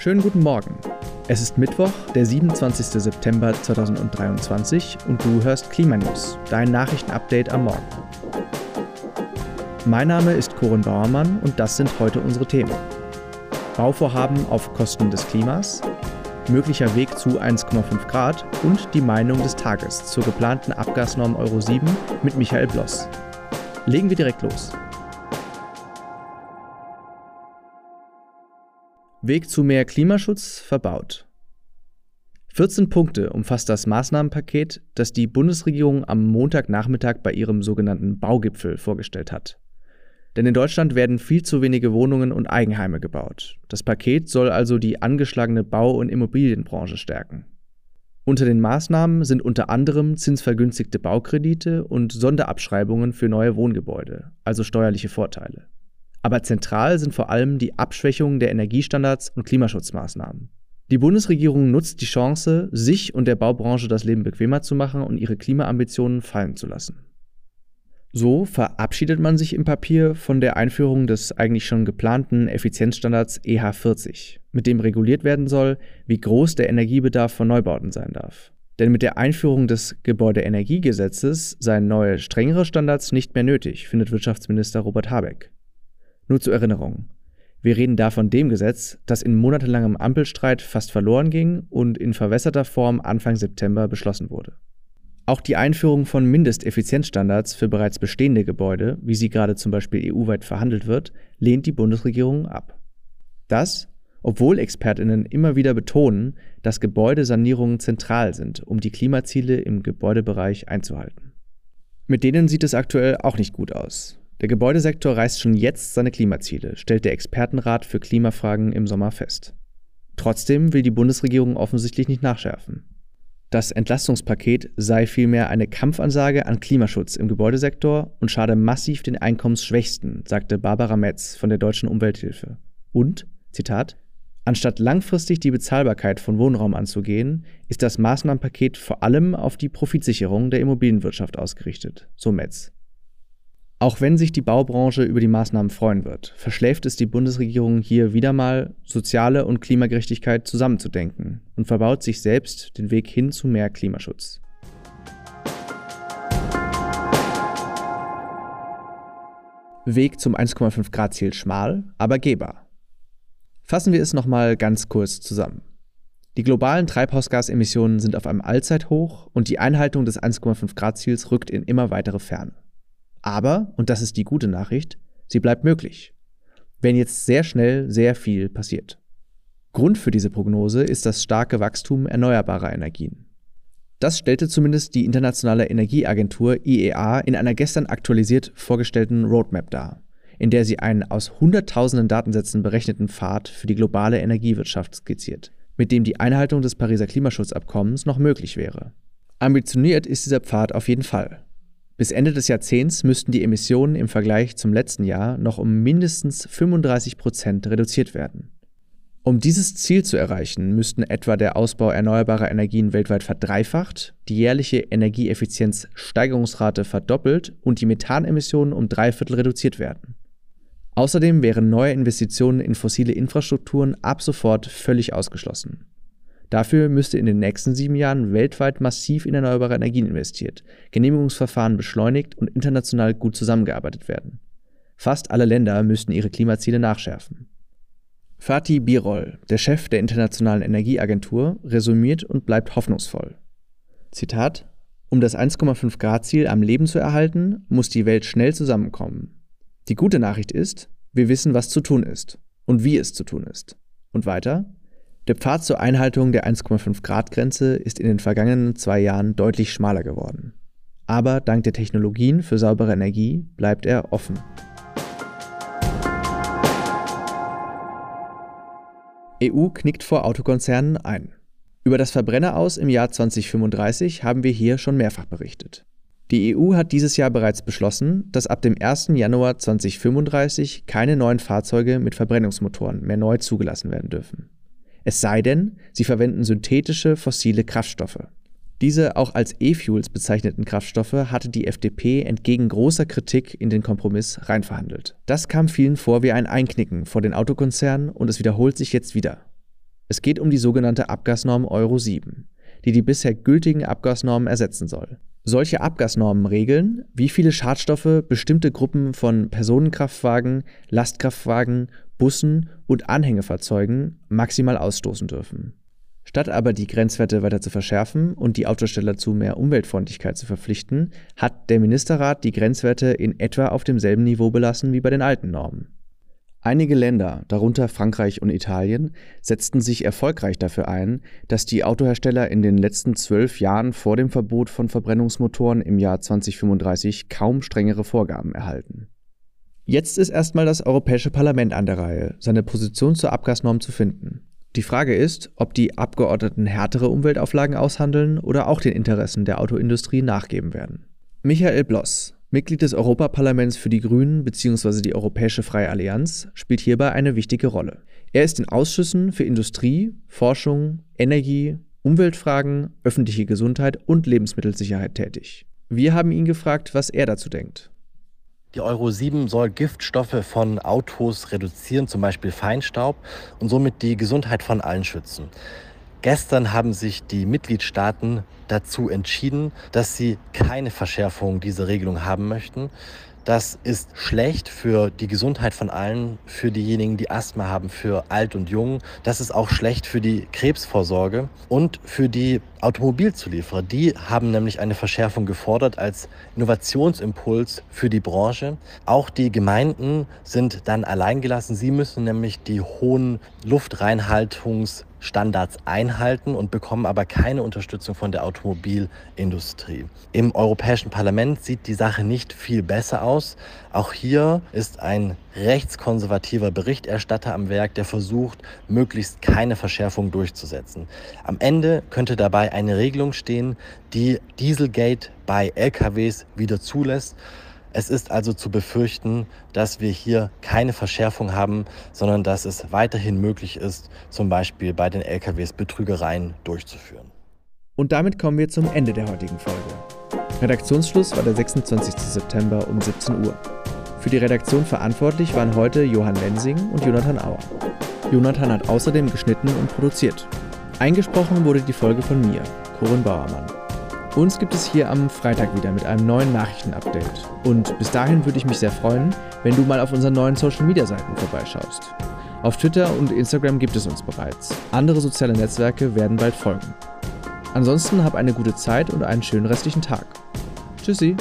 Schönen guten Morgen. Es ist Mittwoch, der 27. September 2023 und du hörst Klimanews, dein Nachrichtenupdate am Morgen. Mein Name ist Corin Bauermann und das sind heute unsere Themen. Bauvorhaben auf Kosten des Klimas, möglicher Weg zu 1,5 Grad und die Meinung des Tages zur geplanten Abgasnorm Euro 7 mit Michael Bloss. Legen wir direkt los. Weg zu mehr Klimaschutz verbaut. 14 Punkte umfasst das Maßnahmenpaket, das die Bundesregierung am Montagnachmittag bei ihrem sogenannten Baugipfel vorgestellt hat. Denn in Deutschland werden viel zu wenige Wohnungen und Eigenheime gebaut. Das Paket soll also die angeschlagene Bau- und Immobilienbranche stärken. Unter den Maßnahmen sind unter anderem zinsvergünstigte Baukredite und Sonderabschreibungen für neue Wohngebäude, also steuerliche Vorteile. Aber zentral sind vor allem die Abschwächung der Energiestandards und Klimaschutzmaßnahmen. Die Bundesregierung nutzt die Chance, sich und der Baubranche das Leben bequemer zu machen und ihre Klimaambitionen fallen zu lassen. So verabschiedet man sich im Papier von der Einführung des eigentlich schon geplanten Effizienzstandards EH40, mit dem reguliert werden soll, wie groß der Energiebedarf von Neubauten sein darf. Denn mit der Einführung des Gebäudeenergiegesetzes seien neue, strengere Standards nicht mehr nötig, findet Wirtschaftsminister Robert Habeck. Nur zur Erinnerung. Wir reden da von dem Gesetz, das in monatelangem Ampelstreit fast verloren ging und in verwässerter Form Anfang September beschlossen wurde. Auch die Einführung von Mindesteffizienzstandards für bereits bestehende Gebäude, wie sie gerade zum Beispiel EU-weit verhandelt wird, lehnt die Bundesregierung ab. Das, obwohl Expertinnen immer wieder betonen, dass Gebäudesanierungen zentral sind, um die Klimaziele im Gebäudebereich einzuhalten. Mit denen sieht es aktuell auch nicht gut aus. Der Gebäudesektor reißt schon jetzt seine Klimaziele, stellt der Expertenrat für Klimafragen im Sommer fest. Trotzdem will die Bundesregierung offensichtlich nicht nachschärfen. Das Entlastungspaket sei vielmehr eine Kampfansage an Klimaschutz im Gebäudesektor und schade massiv den Einkommensschwächsten, sagte Barbara Metz von der Deutschen Umwelthilfe. Und, Zitat, anstatt langfristig die Bezahlbarkeit von Wohnraum anzugehen, ist das Maßnahmenpaket vor allem auf die Profitsicherung der Immobilienwirtschaft ausgerichtet, so Metz. Auch wenn sich die Baubranche über die Maßnahmen freuen wird, verschläft es die Bundesregierung hier wieder mal, soziale und Klimagerechtigkeit zusammenzudenken und verbaut sich selbst den Weg hin zu mehr Klimaschutz. Weg zum 1,5 Grad Ziel schmal, aber gehbar. Fassen wir es nochmal ganz kurz zusammen. Die globalen Treibhausgasemissionen sind auf einem Allzeithoch und die Einhaltung des 1,5 Grad Ziels rückt in immer weitere Ferne. Aber, und das ist die gute Nachricht, sie bleibt möglich, wenn jetzt sehr schnell sehr viel passiert. Grund für diese Prognose ist das starke Wachstum erneuerbarer Energien. Das stellte zumindest die Internationale Energieagentur IEA in einer gestern aktualisiert vorgestellten Roadmap dar, in der sie einen aus Hunderttausenden Datensätzen berechneten Pfad für die globale Energiewirtschaft skizziert, mit dem die Einhaltung des Pariser Klimaschutzabkommens noch möglich wäre. Ambitioniert ist dieser Pfad auf jeden Fall. Bis Ende des Jahrzehnts müssten die Emissionen im Vergleich zum letzten Jahr noch um mindestens 35 Prozent reduziert werden. Um dieses Ziel zu erreichen, müssten etwa der Ausbau erneuerbarer Energien weltweit verdreifacht, die jährliche Energieeffizienzsteigerungsrate verdoppelt und die Methanemissionen um drei Viertel reduziert werden. Außerdem wären neue Investitionen in fossile Infrastrukturen ab sofort völlig ausgeschlossen. Dafür müsste in den nächsten sieben Jahren weltweit massiv in erneuerbare Energien investiert, Genehmigungsverfahren beschleunigt und international gut zusammengearbeitet werden. Fast alle Länder müssten ihre Klimaziele nachschärfen. Fatih Birol, der Chef der Internationalen Energieagentur, resümiert und bleibt hoffnungsvoll. Zitat: Um das 1,5 Grad Ziel am Leben zu erhalten, muss die Welt schnell zusammenkommen. Die gute Nachricht ist, wir wissen, was zu tun ist und wie es zu tun ist. Und weiter: der Pfad zur Einhaltung der 1,5 Grad Grenze ist in den vergangenen zwei Jahren deutlich schmaler geworden. Aber dank der Technologien für saubere Energie bleibt er offen. EU knickt vor Autokonzernen ein. Über das Verbrenner aus im Jahr 2035 haben wir hier schon mehrfach berichtet. Die EU hat dieses Jahr bereits beschlossen, dass ab dem 1. Januar 2035 keine neuen Fahrzeuge mit Verbrennungsmotoren mehr neu zugelassen werden dürfen. Es sei denn, sie verwenden synthetische fossile Kraftstoffe. Diese auch als E-Fuels bezeichneten Kraftstoffe hatte die FDP entgegen großer Kritik in den Kompromiss reinverhandelt. Das kam vielen vor wie ein Einknicken vor den Autokonzernen und es wiederholt sich jetzt wieder. Es geht um die sogenannte Abgasnorm Euro 7, die die bisher gültigen Abgasnormen ersetzen soll. Solche Abgasnormen regeln, wie viele Schadstoffe bestimmte Gruppen von Personenkraftwagen, Lastkraftwagen, Bussen und Anhängefahrzeugen maximal ausstoßen dürfen. Statt aber die Grenzwerte weiter zu verschärfen und die Autosteller zu mehr Umweltfreundlichkeit zu verpflichten, hat der Ministerrat die Grenzwerte in etwa auf demselben Niveau belassen wie bei den alten Normen. Einige Länder, darunter Frankreich und Italien, setzten sich erfolgreich dafür ein, dass die Autohersteller in den letzten zwölf Jahren vor dem Verbot von Verbrennungsmotoren im Jahr 2035 kaum strengere Vorgaben erhalten. Jetzt ist erstmal das Europäische Parlament an der Reihe, seine Position zur Abgasnorm zu finden. Die Frage ist, ob die Abgeordneten härtere Umweltauflagen aushandeln oder auch den Interessen der Autoindustrie nachgeben werden. Michael Bloss, Mitglied des Europaparlaments für die Grünen bzw. die Europäische Freie Allianz, spielt hierbei eine wichtige Rolle. Er ist in Ausschüssen für Industrie, Forschung, Energie, Umweltfragen, öffentliche Gesundheit und Lebensmittelsicherheit tätig. Wir haben ihn gefragt, was er dazu denkt. Die Euro 7 soll Giftstoffe von Autos reduzieren, zum Beispiel Feinstaub, und somit die Gesundheit von allen schützen. Gestern haben sich die Mitgliedstaaten dazu entschieden, dass sie keine Verschärfung dieser Regelung haben möchten. Das ist schlecht für die Gesundheit von allen, für diejenigen, die Asthma haben, für alt und jung. Das ist auch schlecht für die Krebsvorsorge und für die Automobilzulieferer. Die haben nämlich eine Verschärfung gefordert als Innovationsimpuls für die Branche. Auch die Gemeinden sind dann alleingelassen. Sie müssen nämlich die hohen Luftreinhaltungs Standards einhalten und bekommen aber keine Unterstützung von der Automobilindustrie. Im Europäischen Parlament sieht die Sache nicht viel besser aus. Auch hier ist ein rechtskonservativer Berichterstatter am Werk, der versucht, möglichst keine Verschärfung durchzusetzen. Am Ende könnte dabei eine Regelung stehen, die Dieselgate bei LKWs wieder zulässt es ist also zu befürchten, dass wir hier keine Verschärfung haben, sondern dass es weiterhin möglich ist, zum Beispiel bei den LKWs Betrügereien durchzuführen. Und damit kommen wir zum Ende der heutigen Folge. Redaktionsschluss war der 26. September um 17 Uhr. Für die Redaktion verantwortlich waren heute Johann Lensing und Jonathan Auer. Jonathan hat außerdem geschnitten und produziert. Eingesprochen wurde die Folge von mir, Corinne Bauermann. Uns gibt es hier am Freitag wieder mit einem neuen Nachrichtenupdate. Und bis dahin würde ich mich sehr freuen, wenn du mal auf unseren neuen Social Media Seiten vorbeischaust. Auf Twitter und Instagram gibt es uns bereits. Andere soziale Netzwerke werden bald folgen. Ansonsten hab eine gute Zeit und einen schönen restlichen Tag. Tschüssi!